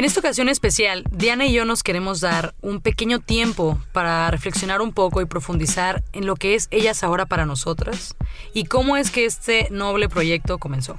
En esta ocasión especial, Diana y yo nos queremos dar un pequeño tiempo para reflexionar un poco y profundizar en lo que es Ellas ahora para nosotras y cómo es que este noble proyecto comenzó.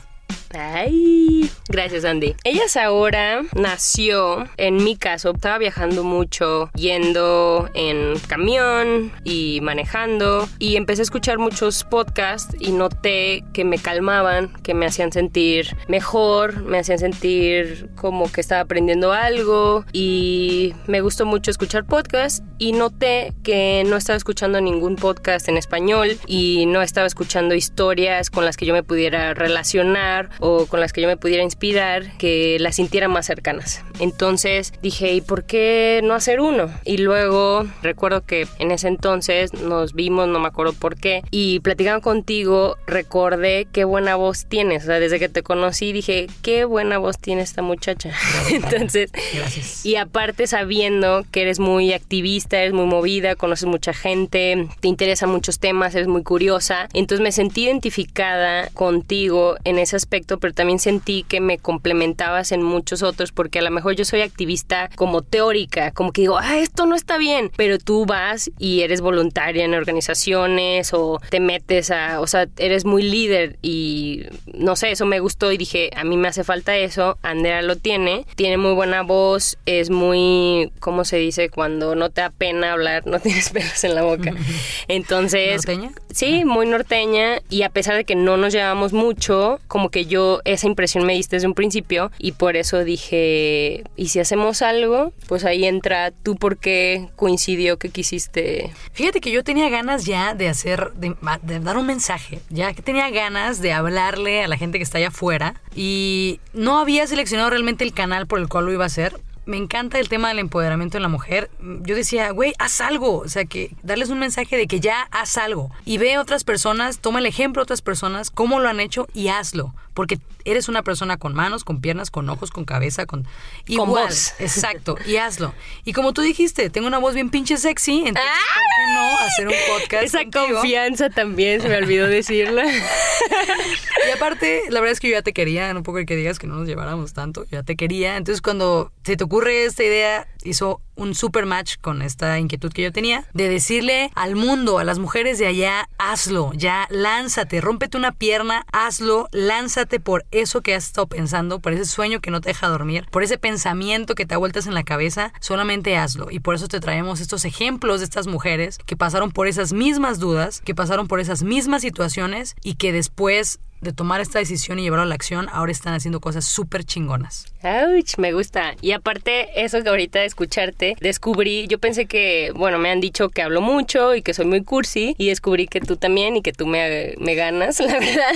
Ay, gracias Andy. Ellas ahora nació, en mi caso, estaba viajando mucho, yendo en camión y manejando y empecé a escuchar muchos podcasts y noté que me calmaban, que me hacían sentir mejor, me hacían sentir como que estaba aprendiendo algo y me gustó mucho escuchar podcasts y noté que no estaba escuchando ningún podcast en español y no estaba escuchando historias con las que yo me pudiera relacionar o con las que yo me pudiera inspirar que las sintiera más cercanas. Entonces dije, ¿y por qué no hacer uno? Y luego recuerdo que en ese entonces nos vimos, no me acuerdo por qué, y platicando contigo recordé qué buena voz tienes. O sea, desde que te conocí dije, qué buena voz tiene esta muchacha. entonces, Gracias. y aparte sabiendo que eres muy activista, eres muy movida, conoces mucha gente, te interesan muchos temas, eres muy curiosa, entonces me sentí identificada contigo en ese aspecto, pero también sentí que me complementabas en muchos otros porque a lo mejor yo soy activista como teórica, como que digo, ah, esto no está bien, pero tú vas y eres voluntaria en organizaciones o te metes a, o sea, eres muy líder y no sé, eso me gustó y dije, a mí me hace falta eso, Andrea lo tiene, tiene muy buena voz, es muy, ¿cómo se dice? Cuando no te da pena hablar, no tienes pelos en la boca. Entonces, ¿Norteña? Sí, muy norteña y a pesar de que no nos llevamos mucho, como que yo esa impresión me diste desde un principio y por eso dije, ¿y si hacemos algo? Pues ahí entra tú porque coincidió que quisiste. Fíjate que yo tenía ganas ya de hacer, de, de dar un mensaje, ya que tenía ganas de hablarle a la gente que está allá afuera y no había seleccionado realmente el canal por el cual lo iba a hacer. Me encanta el tema del empoderamiento de la mujer. Yo decía, güey, haz algo. O sea, que darles un mensaje de que ya haz algo. Y ve a otras personas, toma el ejemplo de otras personas, cómo lo han hecho y hazlo. Porque eres una persona con manos, con piernas, con ojos, con cabeza, con... Igual, voz. Exacto, y hazlo. Y como tú dijiste, tengo una voz bien pinche sexy, entonces, ¿por qué no hacer un podcast Esa contigo? confianza también, se me olvidó decirla. Y aparte, la verdad es que yo ya te quería, no puedo que digas que no nos lleváramos tanto, yo ya te quería. Entonces, cuando se te ocurre esta idea, hizo un super match con esta inquietud que yo tenía de decirle al mundo, a las mujeres de allá, hazlo, ya lánzate, rómpete una pierna, hazlo, lánzate por eso que has estado pensando, por ese sueño que no te deja dormir, por ese pensamiento que te da vueltas en la cabeza, solamente hazlo. Y por eso te traemos estos ejemplos de estas mujeres que pasaron por esas mismas dudas, que pasaron por esas mismas situaciones y que después de tomar esta decisión y llevarlo a la acción, ahora están haciendo cosas súper chingonas. Ouch, me gusta. Y aparte, eso que ahorita de escucharte, descubrí, yo pensé que, bueno, me han dicho que hablo mucho y que soy muy cursi, y descubrí que tú también y que tú me, me ganas, la verdad.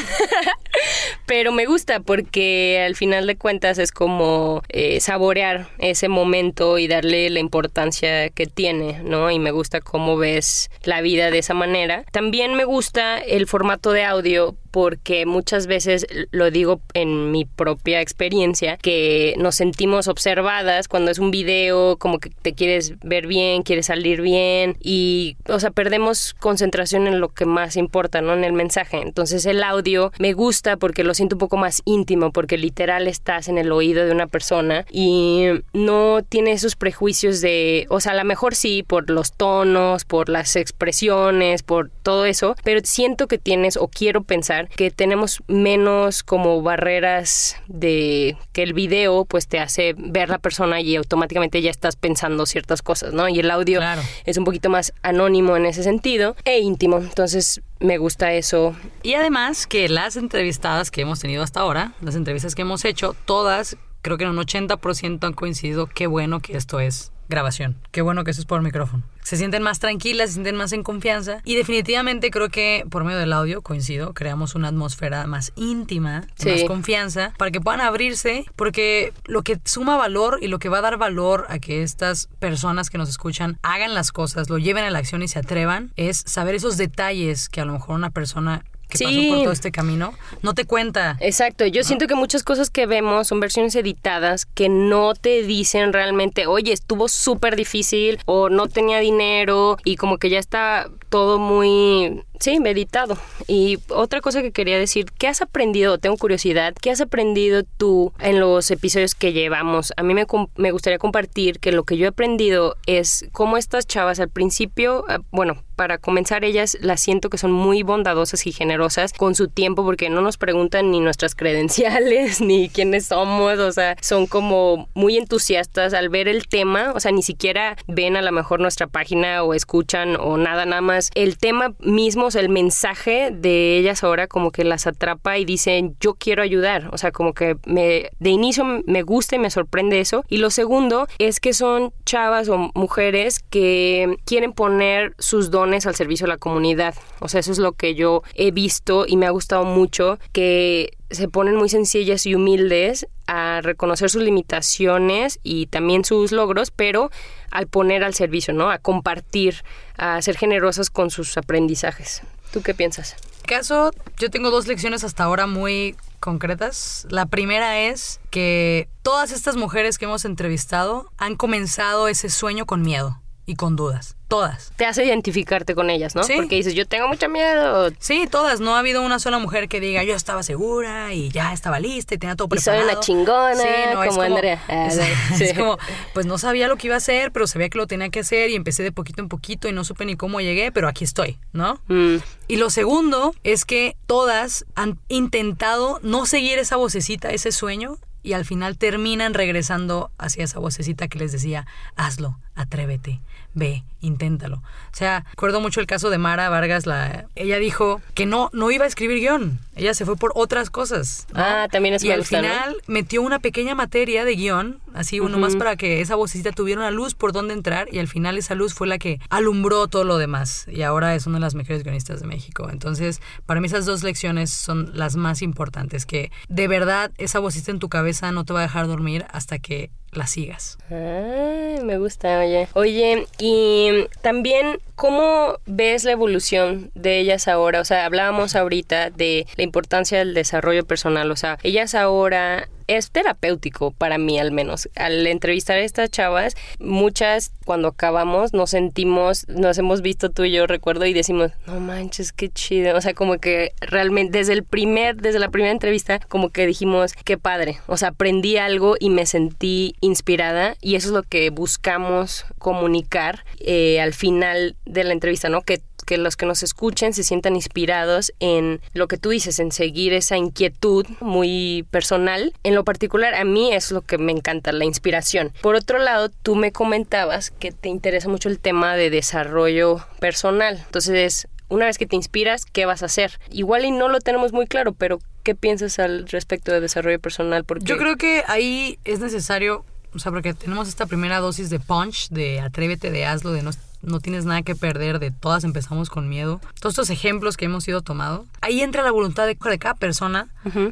Pero me gusta porque al final de cuentas es como eh, saborear ese momento y darle la importancia que tiene, ¿no? Y me gusta cómo ves la vida de esa manera. También me gusta el formato de audio porque muchas veces lo digo en mi propia experiencia que nos sentimos observadas cuando es un video como que te quieres ver bien, quieres salir bien y o sea, perdemos concentración en lo que más importa, ¿no? En el mensaje. Entonces el audio me gusta porque lo siento un poco más íntimo porque literal estás en el oído de una persona y no tiene esos prejuicios de, o sea, a lo mejor sí por los tonos, por las expresiones, por todo eso, pero siento que tienes o quiero pensar que tenemos menos como barreras de que el video pues te hace ver la persona y automáticamente ya estás pensando ciertas cosas, ¿no? Y el audio Claro. es un poquito más anónimo en ese sentido e íntimo. Entonces me gusta eso. Y además que las entrevistadas que hemos tenido hasta ahora, las entrevistas que hemos hecho, todas, creo que en un 80% han coincidido qué bueno que esto es grabación. Qué bueno que eso es por micrófono. Se sienten más tranquilas, se sienten más en confianza y definitivamente creo que por medio del audio, coincido, creamos una atmósfera más íntima, Sí. más confianza, para que puedan abrirse, porque lo que suma valor y lo que va a dar valor a que estas personas que nos escuchan hagan las cosas, lo lleven a la acción y se atrevan, es saber esos detalles que a lo mejor una persona que Sí. pasó por todo este camino no te cuenta. Exacto, yo siento que muchas cosas que vemos son versiones editadas que no te dicen realmente, oye, estuvo súper difícil o no tenía dinero y como que ya está todo muy, sí, meditado. Y otra cosa que quería decir, ¿qué has aprendido? Tengo curiosidad, ¿qué has aprendido tú en los episodios que llevamos? A mí me, me gustaría compartir que lo que yo he aprendido es cómo estas chavas al principio, eh, bueno, para comenzar ellas las siento que son muy bondadosas y generosas con su tiempo porque no nos preguntan ni nuestras credenciales ni quiénes somos, o sea, son como muy entusiastas al ver el tema, o sea, ni siquiera ven a lo mejor nuestra página o escuchan o nada, nada más el tema mismo, el mensaje de ellas ahora como que las atrapa y dicen, yo quiero ayudar, o sea, como que me, de inicio me gusta y me sorprende eso. Y lo segundo es que son chavas o mujeres que quieren poner sus dones al servicio de la comunidad. O sea, eso es lo que yo he visto y me ha gustado mucho, que se ponen muy sencillas y humildes a reconocer sus limitaciones y también sus logros, pero al poner al servicio, ¿no? A compartir, a ser generosas con sus aprendizajes. ¿Tú qué piensas? caso, yo tengo dos lecciones hasta ahora muy concretas. La primera es que todas estas mujeres que hemos entrevistado han comenzado ese sueño con miedo y con dudas. Todas. Te hace identificarte con ellas, ¿no? Sí. Porque dices, yo tengo mucho miedo. Sí, todas. No ha habido una sola mujer que diga yo estaba segura y ya estaba lista y tenía todo Y soy preparado. una chingona, es como Andrea. Ah, es, sí. es como, pues no sabía lo que iba a hacer, pero sabía que lo tenía que hacer y empecé de poquito en poquito y no supe ni cómo llegué, pero aquí estoy, ¿no? Mm, Y lo segundo es que todas han intentado no seguir esa vocecita, ese sueño, y al final terminan regresando hacia esa vocecita que les decía, hazlo, atrévete, ve, inténtalo. O sea, recuerdo mucho el caso de Mara Vargas, la, ella dijo que no, no iba a escribir guion, ella se fue por otras cosas. ¿no? Ah, también eso Y al gusta, ¿no? final metió una pequeña materia de guion, así uno más para que esa vocecita tuviera una luz por donde entrar y al final esa luz fue la que alumbró todo lo demás y ahora es una de las mejores guionistas de México. Entonces, para mí esas dos lecciones son las más importantes, que de verdad esa vocecita en tu cabeza no te va a dejar dormir hasta que la sigas. Ay, me gusta, oye. Oye, y también, ¿cómo ves la evolución de ellas ahora? O sea, hablábamos ahorita de la importancia del desarrollo personal. O sea, ellas ahora es terapéutico para mí al menos. Al entrevistar a estas chavas, muchas cuando acabamos nos sentimos, nos hemos visto tú y yo recuerdo y decimos, no manches, qué chido. O sea, como que realmente desde el primer, desde la primera entrevista, como que dijimos, qué padre. O sea, aprendí algo y me sentí inspirada y eso es lo que buscamos comunicar eh, al final de la entrevista, ¿no? Que que los que nos escuchen se sientan inspirados en lo que tú dices, en seguir esa inquietud muy personal. En lo particular, a mí es lo que me encanta, la inspiración. Por otro lado, tú me comentabas que te interesa mucho el tema de desarrollo personal. Entonces, una vez que te inspiras, ¿qué vas a hacer? Igual y no lo tenemos muy claro, pero ¿qué piensas al respecto de desarrollo personal? Porque Yo creo que ahí es necesario, o sea, porque tenemos esta primera dosis de punch, de atrévete, de hazlo, de no, no tienes nada que perder, de todas empezamos con miedo. Todos estos ejemplos que hemos ido tomado. Ahí entra la voluntad de, de cada persona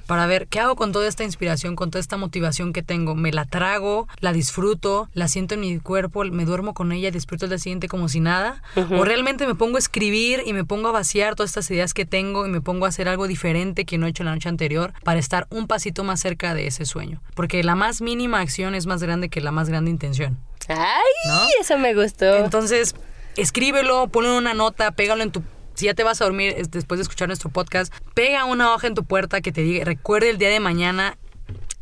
para ver qué hago con toda esta inspiración, con toda esta motivación que tengo. Me la trago, la disfruto, la siento en mi cuerpo, me duermo con ella, disfruto el día siguiente como si nada. O realmente me pongo a escribir y me pongo a vaciar todas estas ideas que tengo y me pongo a hacer algo diferente que no he hecho la noche anterior para estar un pasito más cerca de ese sueño. Porque la más mínima acción es más grande que la más grande intención. ¡Ay! ¿No? Eso me gustó. Entonces, escríbelo, ponle una nota, pégalo en tu... Si ya te vas a dormir es- después de escuchar nuestro podcast, pega una hoja en tu puerta que te diga, recuerde el día de mañana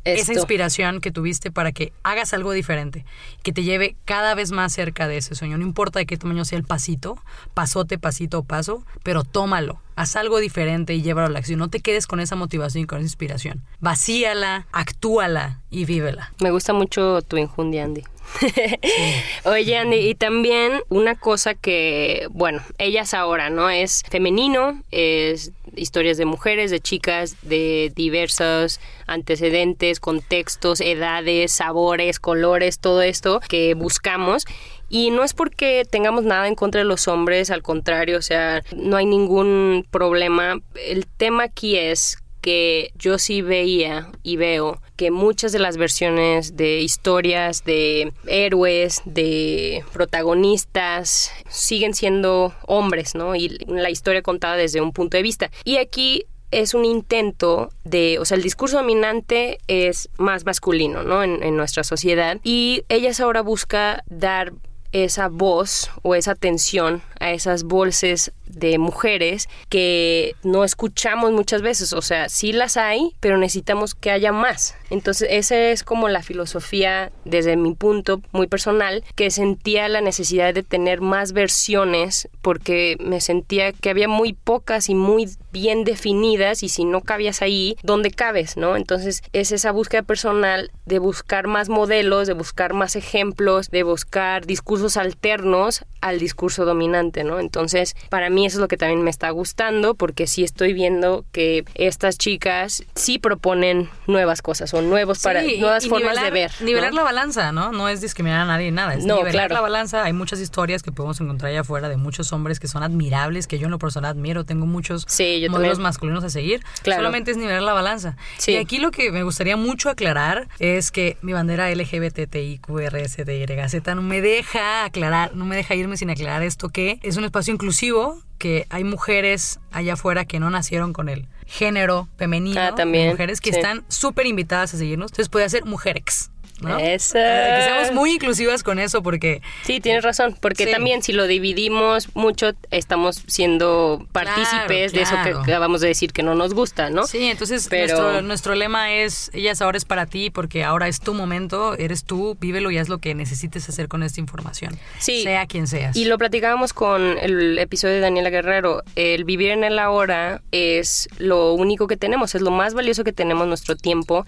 esa inspiración que tuviste para que hagas algo diferente, que te lleve cada vez más cerca de ese sueño. No importa de qué tamaño sea el pasito, pasote, pasito o paso, pero tómalo, haz algo diferente y llévalo a la acción. No te quedes con esa motivación y con esa inspiración. Vacíala, actúala y vívela. Me gusta mucho tu injundia, Andy. Oye, Andy, y también una cosa que, bueno, ellas ahora, ¿no? Es femenino, es historias de mujeres, de chicas, de diversos antecedentes, contextos, edades, sabores, colores, todo esto que buscamos. Y no es porque tengamos nada en contra de los hombres, al contrario, o sea, no hay ningún problema. El tema aquí es que yo sí veía y veo que muchas de las versiones de historias de héroes, de protagonistas, siguen siendo hombres, ¿no? Y la historia contada desde un punto de vista. Y aquí es un intento de, o sea, el discurso dominante es más masculino, ¿no? En, nuestra sociedad. Y ellas ahora busca dar esa voz o esa atención a esas voces de mujeres que no escuchamos muchas veces. O sea, sí las hay, pero necesitamos que haya más. Entonces, esa es como la filosofía desde mi punto muy personal, que sentía la necesidad de tener más versiones porque me sentía que había muy pocas y muy bien definidas y si no cabías ahí, ¿dónde cabes? ¿no? Entonces, es esa búsqueda personal de buscar más modelos, de buscar más ejemplos, de buscar discursos alternos al discurso dominante, ¿no? Entonces, para mí eso es lo que también me está gustando porque sí estoy viendo que estas chicas sí proponen nuevas cosas o nuevos para nuevas formas de ver. Nivelar la balanza, ¿no? No es discriminar a nadie nada, es nivelar la balanza. Hay muchas historias que podemos encontrar allá afuera de muchos hombres que son admirables, que yo en lo personal admiro, tengo muchos modelos masculinos a seguir. Solamente es nivelar la balanza. Y aquí lo que me gustaría mucho aclarar es que mi bandera LGBTIQRSDYZ no me deja aclarar, no me deja irme sin aclarar esto que es un espacio inclusivo, que hay mujeres allá afuera que no nacieron con el género femenino. Ah, también. Mujeres que están súper invitadas a seguirnos. Entonces puede ser mujerex. ¿No? Eso. Eh, que seamos muy inclusivas con eso porque... Sí, tienes razón, porque también si lo dividimos mucho, estamos siendo partícipes de eso que acabamos de decir que no nos gusta, ¿no? Sí, entonces nuestro, nuestro lema es, ellas ahora es para ti porque ahora es tu momento, eres tú, vívelo y haz lo que necesites hacer con esta información. Sí. Sea quien seas. Y lo platicábamos con el episodio de Daniela Guerrero, el vivir en el ahora es lo único que tenemos, es lo más valioso que tenemos nuestro tiempo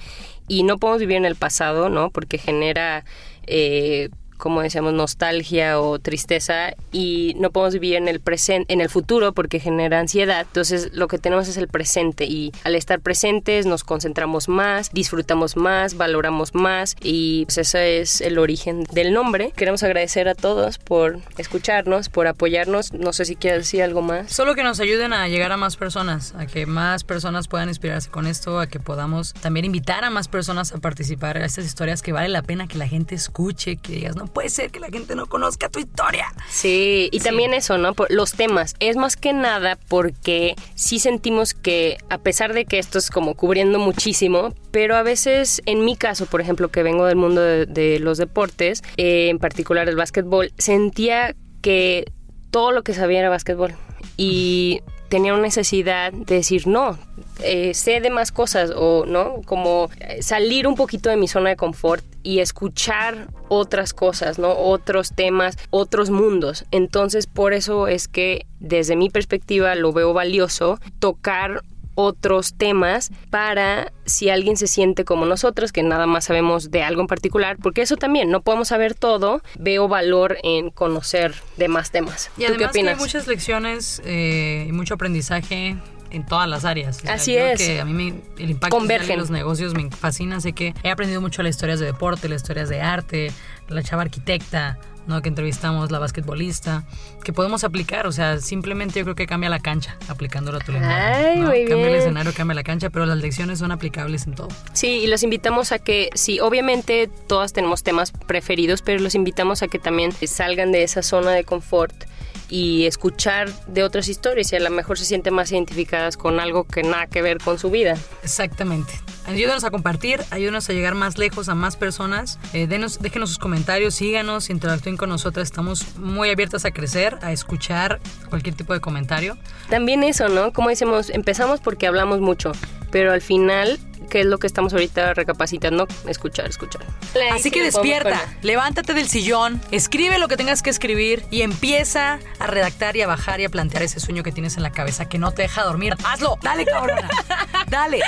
y no podemos vivir en el pasado, ¿no? Porque genera eh, como decíamos, nostalgia o tristeza y no podemos vivir en el presente, en el futuro porque genera ansiedad. Entonces, lo que tenemos es el presente y al estar presentes nos concentramos más, disfrutamos más, valoramos más y pues ese es el origen del nombre. Queremos agradecer a todos por escucharnos, por apoyarnos. No sé si quieres decir algo más. Solo que nos ayuden a llegar a más personas, a que más personas puedan inspirarse con esto, a que podamos también invitar a más personas a participar en estas historias que vale la pena que la gente escuche, que digas, no, puede ser que la gente no conozca tu historia. Sí, y también eso, ¿no? los temas. Es más que nada porque sí sentimos que, a pesar de que esto es como cubriendo muchísimo, pero a veces, en mi caso, por ejemplo, que vengo del mundo de, los deportes, eh, en particular el básquetbol, sentía que todo lo que sabía era básquetbol. Y tenía una necesidad de decir, no, eh, sé de más cosas o, ¿no? Como eh, salir un poquito de mi zona de confort y escuchar otras cosas, ¿no? Otros temas, otros mundos. Entonces, por eso es que desde mi perspectiva lo veo valioso tocar otros temas para si alguien se siente como nosotros, que nada más sabemos de algo en particular, porque eso también, no podemos saber todo, veo valor en conocer de más temas. Y ¿Tú qué opinas? hay muchas lecciones eh, y mucho aprendizaje en todas las áreas. Así es. Que a mí el impacto de los negocios me fascina. Sé que he aprendido mucho las historias de deporte, las historias de arte, la chava arquitecta, ¿no? que entrevistamos, la basquetbolista, que podemos aplicar, o sea, simplemente yo creo que cambia la cancha aplicándolo a tu lenguaje. ¿no? Cambia el escenario, cambia la cancha, pero las lecciones son aplicables en todo. Sí, y los invitamos a que, sí, obviamente todas tenemos temas preferidos, pero los invitamos a que también salgan de esa zona de confort y escuchar de otras historias y a lo mejor se sienten más identificadas con algo que nada que ver con su vida. Exactamente. Ayúdanos a compartir, ayúdanos a llegar más lejos a más personas. Eh, denos, déjenos sus comentarios, síganos, interactúen con nosotras. Estamos muy abiertas a crecer, a escuchar cualquier tipo de comentario. También eso, ¿no? Como decimos, empezamos porque hablamos mucho, pero al final que es lo que estamos ahorita recapacitando, escuchar, escuchar. Así que despierta, levántate del sillón, escribe lo que tengas que escribir y empieza a redactar y a bajar y a plantear ese sueño que tienes en la cabeza que no te deja dormir. Hazlo, dale cabrona, dale,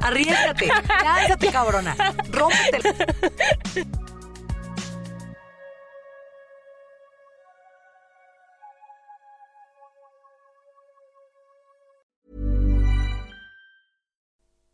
arriesgate, lánzate cabrona, rómpete.